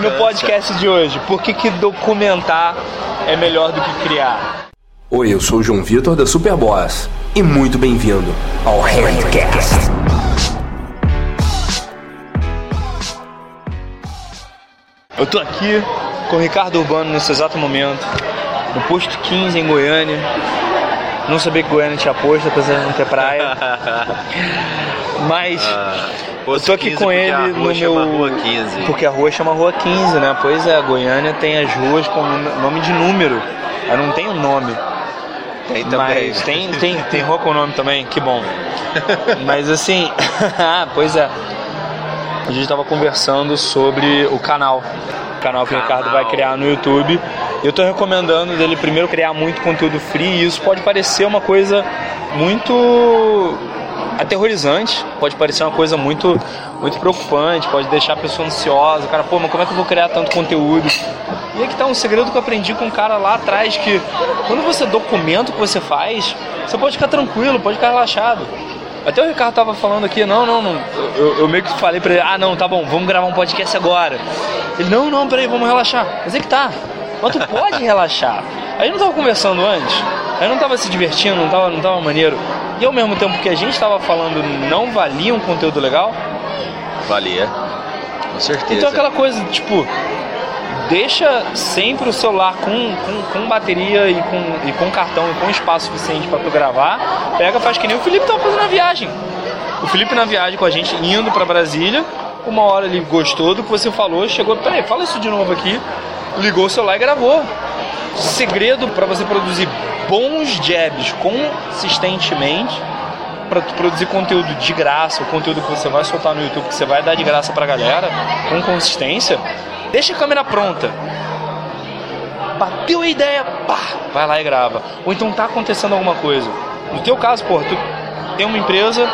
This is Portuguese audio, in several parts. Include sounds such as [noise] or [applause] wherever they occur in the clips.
No podcast de hoje, por que, que documentar é melhor do que criar? Oi, eu sou o João Vitor da Superboss e muito bem-vindo ao Handcast. Eu tô aqui com o Ricardo Urbano nesse exato momento, no posto 15 em Goiânia. Não sabia que Goiânia tinha posto, apesar de não ter praia. [laughs] Mas eu tô aqui com ele a no meu. Rua 15. Porque a rua chama Rua 15, né? Pois é, Goiânia tem as ruas com nome de número. Ela não tem o nome. Tem também. Mas tem, tem, tem rua com nome também, que bom. Mas assim, [laughs] pois é. A gente tava conversando sobre o canal. O canal que o Canal. Ricardo vai criar no YouTube. Eu tô recomendando dele primeiro criar muito conteúdo free e isso pode parecer uma coisa muito aterrorizante, pode parecer uma coisa muito muito preocupante, pode deixar a pessoa ansiosa, cara, pô, mas como é que eu vou criar tanto conteúdo? E aí que tá um segredo que eu aprendi com um cara lá atrás que quando você documenta o que você faz, você pode ficar tranquilo, pode ficar relaxado. Até o Ricardo tava falando aqui, não, não, não. Eu, eu meio que falei pra ele, ah não, tá bom, vamos gravar um podcast agora. Ele, não, não, peraí, vamos relaxar. Mas é que tá. Mas tu pode [laughs] relaxar. A gente não tava conversando antes, a gente não tava se divertindo, não tava, não tava maneiro. E ao mesmo tempo que a gente tava falando não valia um conteúdo legal, Valia. Com certeza. então aquela coisa, tipo, deixa sempre o celular com, com, com bateria e com, e com cartão e com espaço suficiente para tu gravar. Pega, faz que nem o Felipe tava fazendo na viagem. O Felipe na viagem com a gente, indo para Brasília. Uma hora ele gostou do que você falou, chegou, peraí, fala isso de novo aqui. Ligou o celular e gravou. Segredo para você produzir bons jabs consistentemente para produzir conteúdo de graça, o conteúdo que você vai soltar no YouTube, que você vai dar de graça pra galera, com consistência, deixa a câmera pronta. Bateu a ideia, pá, vai lá e grava. Ou então tá acontecendo alguma coisa. No teu caso, pô, tu tem uma empresa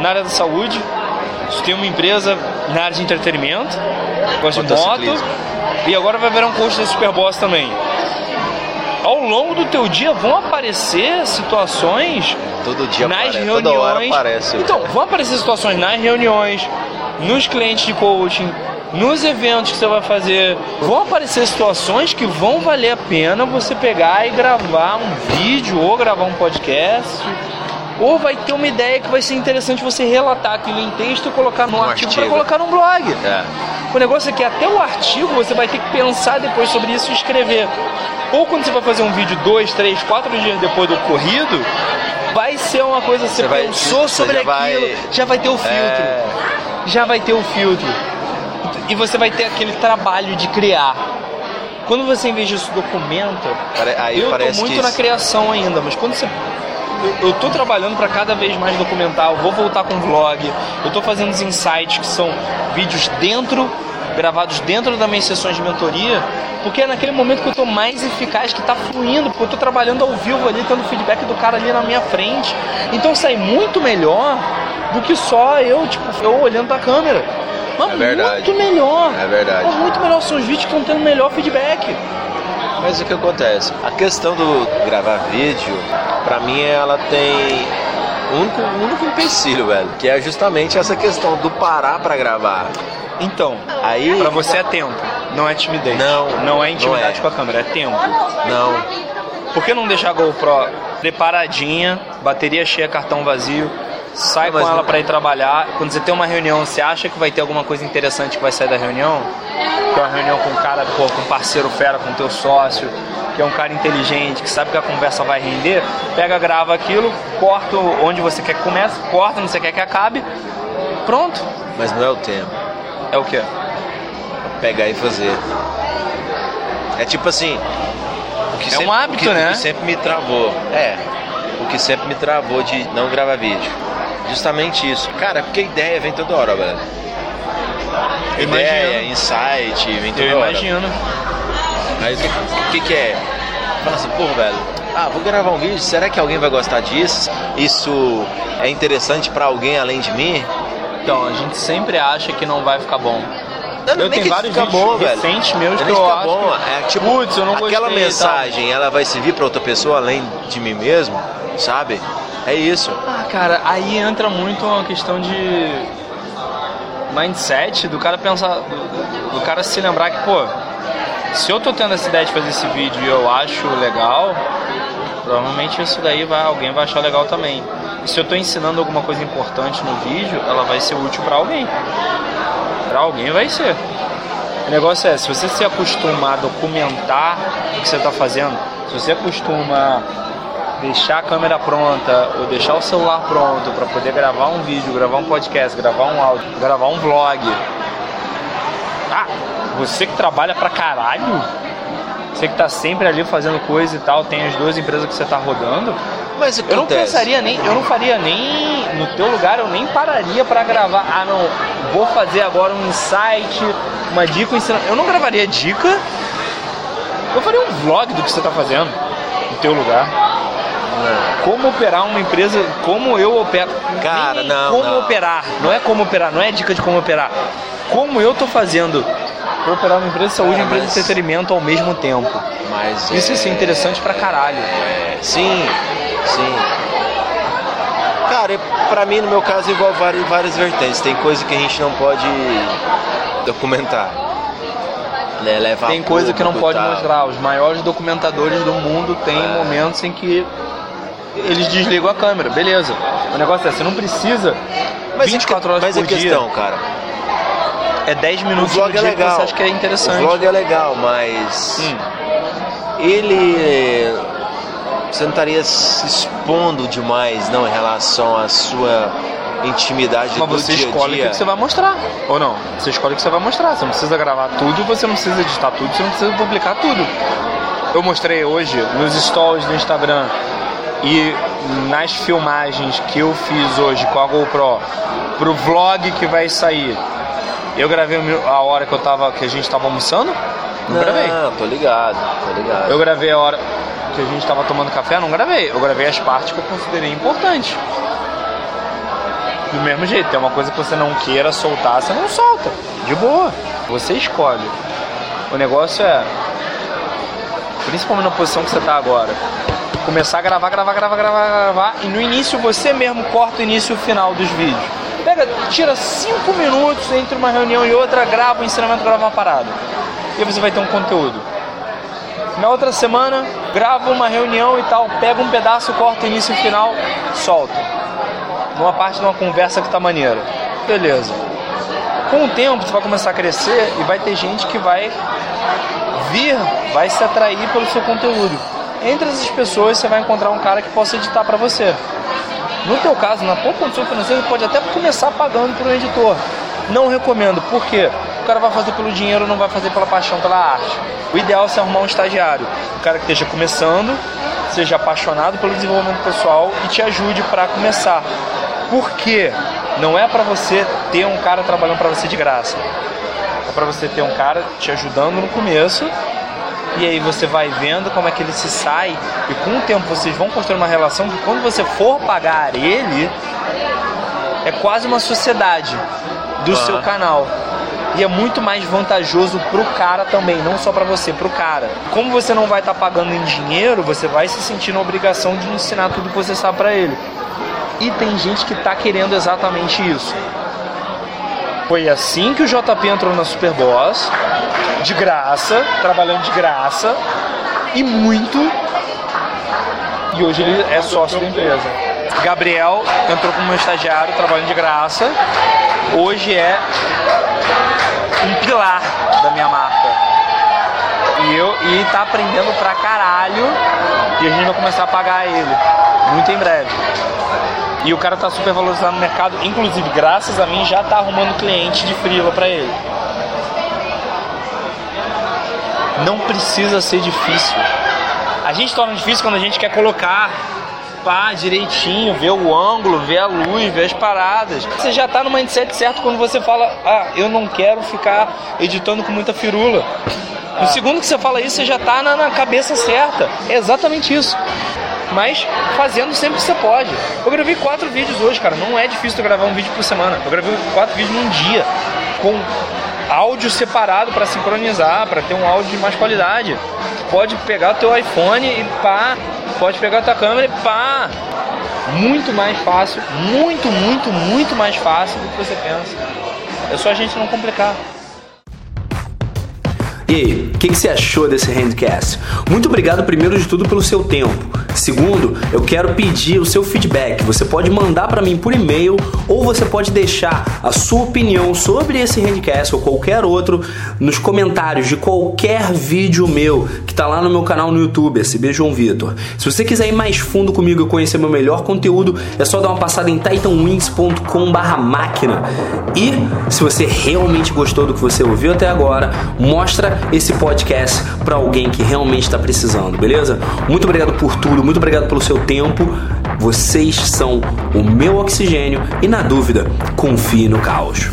na área da saúde, tu tem uma empresa na área de entretenimento, gosta de moto, e agora vai virar um coach da Superboss também. Ao longo do teu dia vão aparecer situações Todo dia nas aparece. reuniões. Toda hora aparece. Então, vão aparecer situações nas reuniões, nos clientes de coaching, nos eventos que você vai fazer. Vão aparecer situações que vão valer a pena você pegar e gravar um vídeo ou gravar um podcast. Ou vai ter uma ideia que vai ser interessante você relatar aquilo em texto e colocar num Um artigo para artigo. colocar num blog. É. O negócio é que até o artigo você vai ter que pensar depois sobre isso e escrever. Ou quando você vai fazer um vídeo dois, três, quatro dias depois do ocorrido, vai ser uma coisa que você, Você vai- pensou você sobre já aquilo, vai- já vai ter o filtro. É. Já vai ter o filtro. E você vai ter aquele trabalho de criar. Quando você, em vez disso, documenta, Aí eu tô muito na criação ainda, mas quando você. Eu, eu tô trabalhando para cada vez mais documentar, eu vou voltar com vlog, eu tô fazendo os insights que são vídeos dentro, gravados dentro das minhas sessões de mentoria, porque é naquele momento que eu tô mais eficaz, que tá fluindo, porque eu tô trabalhando ao vivo ali, tendo feedback do cara ali na minha frente. Então sai muito melhor do que só eu, tipo, eu olhando pra câmera. Mas É verdade. muito melhor. É verdade. Mas muito melhor, são os vídeos que estão tendo melhor feedback. Mas o que acontece? A questão do gravar vídeo, pra mim, ela tem um único, um único empecilho, velho. Que é justamente essa questão do parar pra gravar. Então, Aí. Pra você é tempo, não é timidez. Não, não é intimidade não é. com a câmera, é tempo. Não. Por que não deixar a GoPro preparadinha, bateria cheia, cartão vazio, sai Não, com ela não- pra ir trabalhar. Quando você tem uma reunião, você acha que vai ter alguma coisa interessante que vai sair da reunião? Que é uma reunião com um cara, pô, com um parceiro fera, com teu sócio, que é um cara inteligente, que sabe que a conversa vai render, pega, grava aquilo, corta onde você quer que comece, corta onde você quer que acabe, pronto. Mas não é o tempo. É o quê? Pegar e fazer. É tipo assim. o que É um sempre- hábito, o que, né? O que sempre me travou. É. O que sempre me travou de não gravar vídeo. Justamente isso. Cara, porque a ideia vem toda hora, velho. Ideia, insight, vem toda Eu hora. imagino. Aí o que, que que é? Fala assim, pô, velho, ah, vou gravar um vídeo, será que alguém vai gostar disso? Isso é interessante pra alguém além de mim? Então, a gente sempre acha que não vai ficar bom. Não, Eu nem tenho vários fica vídeos bom, velho. recentes meus Não que eu acho bom, que- é tipo, Putz, eu não aquela gostei mensagem, ela vai servir pra outra pessoa além de mim mesmo, sabe? É isso. Ah, cara, aí entra muito uma questão de mindset do cara pensar, do, do cara se lembrar que, pô, se eu tô tendo essa ideia de fazer esse vídeo e eu acho legal, provavelmente isso daí vai, alguém vai achar legal também. E se eu tô ensinando alguma coisa importante no vídeo, ela vai ser útil para alguém. Para alguém vai ser. O negócio é, se você se acostumar a documentar o que você está fazendo, se você acostuma deixar a câmera pronta ou deixar o celular pronto para poder gravar um vídeo, gravar um podcast, gravar um áudio, gravar um vlog. Ah, você que trabalha pra caralho, você que tá sempre ali fazendo coisa e tal, tem as duas empresas que você tá rodando. Mas Eu não pensaria nem, eu não faria nem no teu lugar, eu nem pararia para gravar. Ah, não, vou fazer agora um insight, uma dica, um ensinamento. Eu não gravaria dica. Eu faria um vlog do que você tá fazendo no teu lugar. Como operar uma empresa, como eu opero. Cara, Nem não, Como não. operar, não é como operar, não é dica de como operar. Como eu tô fazendo pra operar uma empresa de saúde e uma empresa mas- de entretenimento ao mesmo tempo. Mas Isso é... ser interessante pra caralho. É, sim, sim. Cara, pra mim, no meu caso, envolve várias, várias vertentes. Tem coisa que a gente não pode documentar. Né, levar Tem coisa que não pode tal. mostrar. Os maiores documentadores do mundo têm É. momentos em que eles desligam a câmera, beleza. O negócio é, você não precisa Mas 24 a, horas mas por a questão, dia. cara, É 10 o minutos vlog no é dia que legal. você acha que é interessante. O vlog é legal, mas Hum. ele você não estaria se expondo demais, não, em relação à sua intimidade Mas você dia escolhe o dia. que você vai mostrar, ou não? Você escolhe o que você vai mostrar. Você não precisa gravar tudo, você não precisa editar tudo, você não precisa publicar tudo. Eu mostrei hoje nos stories do Instagram e nas filmagens que eu fiz hoje com a GoPro pro vlog que vai sair. Eu gravei a hora que eu tava que a gente tava almoçando? Não, gravei. Não, tô ligado, tô ligado. Eu gravei a hora que a gente tava tomando café, não gravei. Eu gravei as partes que eu considerei importantes. Do mesmo jeito, tem uma coisa que você não queira soltar, você não solta. De boa. Você escolhe. O negócio é, principalmente na posição que você tá agora, começar a gravar, gravar, gravar, gravar, gravar, e no início você mesmo corta o início e o final dos vídeos. Pega, tira cinco minutos entre uma reunião e outra, grava o ensinamento, grava uma parada. E você vai ter um conteúdo. Na outra semana, grava uma reunião e tal, pega um pedaço, corta o início e o final, solta. Numa parte de uma conversa que tá maneira. Beleza. Com o tempo, você vai começar a crescer e vai ter gente que vai vir, vai se atrair pelo seu conteúdo. Entre essas pessoas, você vai encontrar um cara que possa editar para você. No teu caso, na tua condição financeira, pode até começar pagando por um editor. Não recomendo, por quê? O cara vai fazer pelo dinheiro, não vai fazer pela paixão, pela arte. O ideal é você arrumar um estagiário, um cara que esteja começando, seja apaixonado pelo desenvolvimento pessoal e te ajude para começar. Por quê? Não é para você ter um cara trabalhando para você de graça. É para você ter um cara te ajudando no começo e aí você vai vendo como é que ele se sai e com o tempo vocês vão construir uma relação que quando você for pagar ele é quase uma sociedade do seu canal. E é muito mais vantajoso pro cara também, não só pra você, pro cara. Como você não vai estar pagando em dinheiro, você vai se sentir na obrigação de ensinar tudo que você sabe pra ele. E tem gente que tá querendo exatamente isso. Foi assim que o JP entrou na Superboss, de graça, trabalhando de graça, e muito. E hoje ele é sócio da empresa. Gabriel entrou como estagiário, trabalhando de graça. Hoje é um pilar da minha marca. E eu e tá aprendendo pra caralho. E a gente vai começar a pagar ele. Muito em breve. E o cara tá super valorizado no mercado, inclusive graças a mim já tá arrumando cliente de frila pra ele. Não precisa ser difícil. A gente torna difícil quando a gente quer colocar direitinho, ver o ângulo, ver a luz, ver as paradas. Você já tá no mindset certo quando você fala, ah, eu não quero ficar editando com muita firula. No segundo que você fala isso, você já tá na, na cabeça certa. É exatamente isso. Mas fazendo sempre que você pode. Eu gravei quatro vídeos hoje, cara. Não é difícil gravar um vídeo por semana. Eu gravei quatro vídeos num dia. Com áudio separado para sincronizar, para ter um áudio de mais qualidade. Pode pegar o teu iPhone e pá. Pode pegar a tua câmera e pá. Muito mais fácil. Muito, muito, muito mais fácil do que você pensa. É só a gente não complicar. E aí, o que, que, você achou desse handcast? Muito obrigado, primeiro de tudo, pelo seu tempo. Segundo, eu quero pedir o seu feedback. Você pode mandar para mim por e-mail ou você pode deixar a sua opinião sobre esse handcast ou qualquer outro nos comentários de qualquer vídeo meu que tá lá no meu canal no YouTube, SB João Vitor. Se você quiser ir mais fundo comigo e conhecer meu melhor conteúdo, é só dar uma passada em titanwings.com/máquina. E se você realmente gostou do que você ouviu até agora, mostra esse podcast para alguém que realmente está precisando, beleza? Muito obrigado por tudo, muito obrigado pelo seu tempo. Vocês são o meu oxigênio e, na dúvida, confie no caos.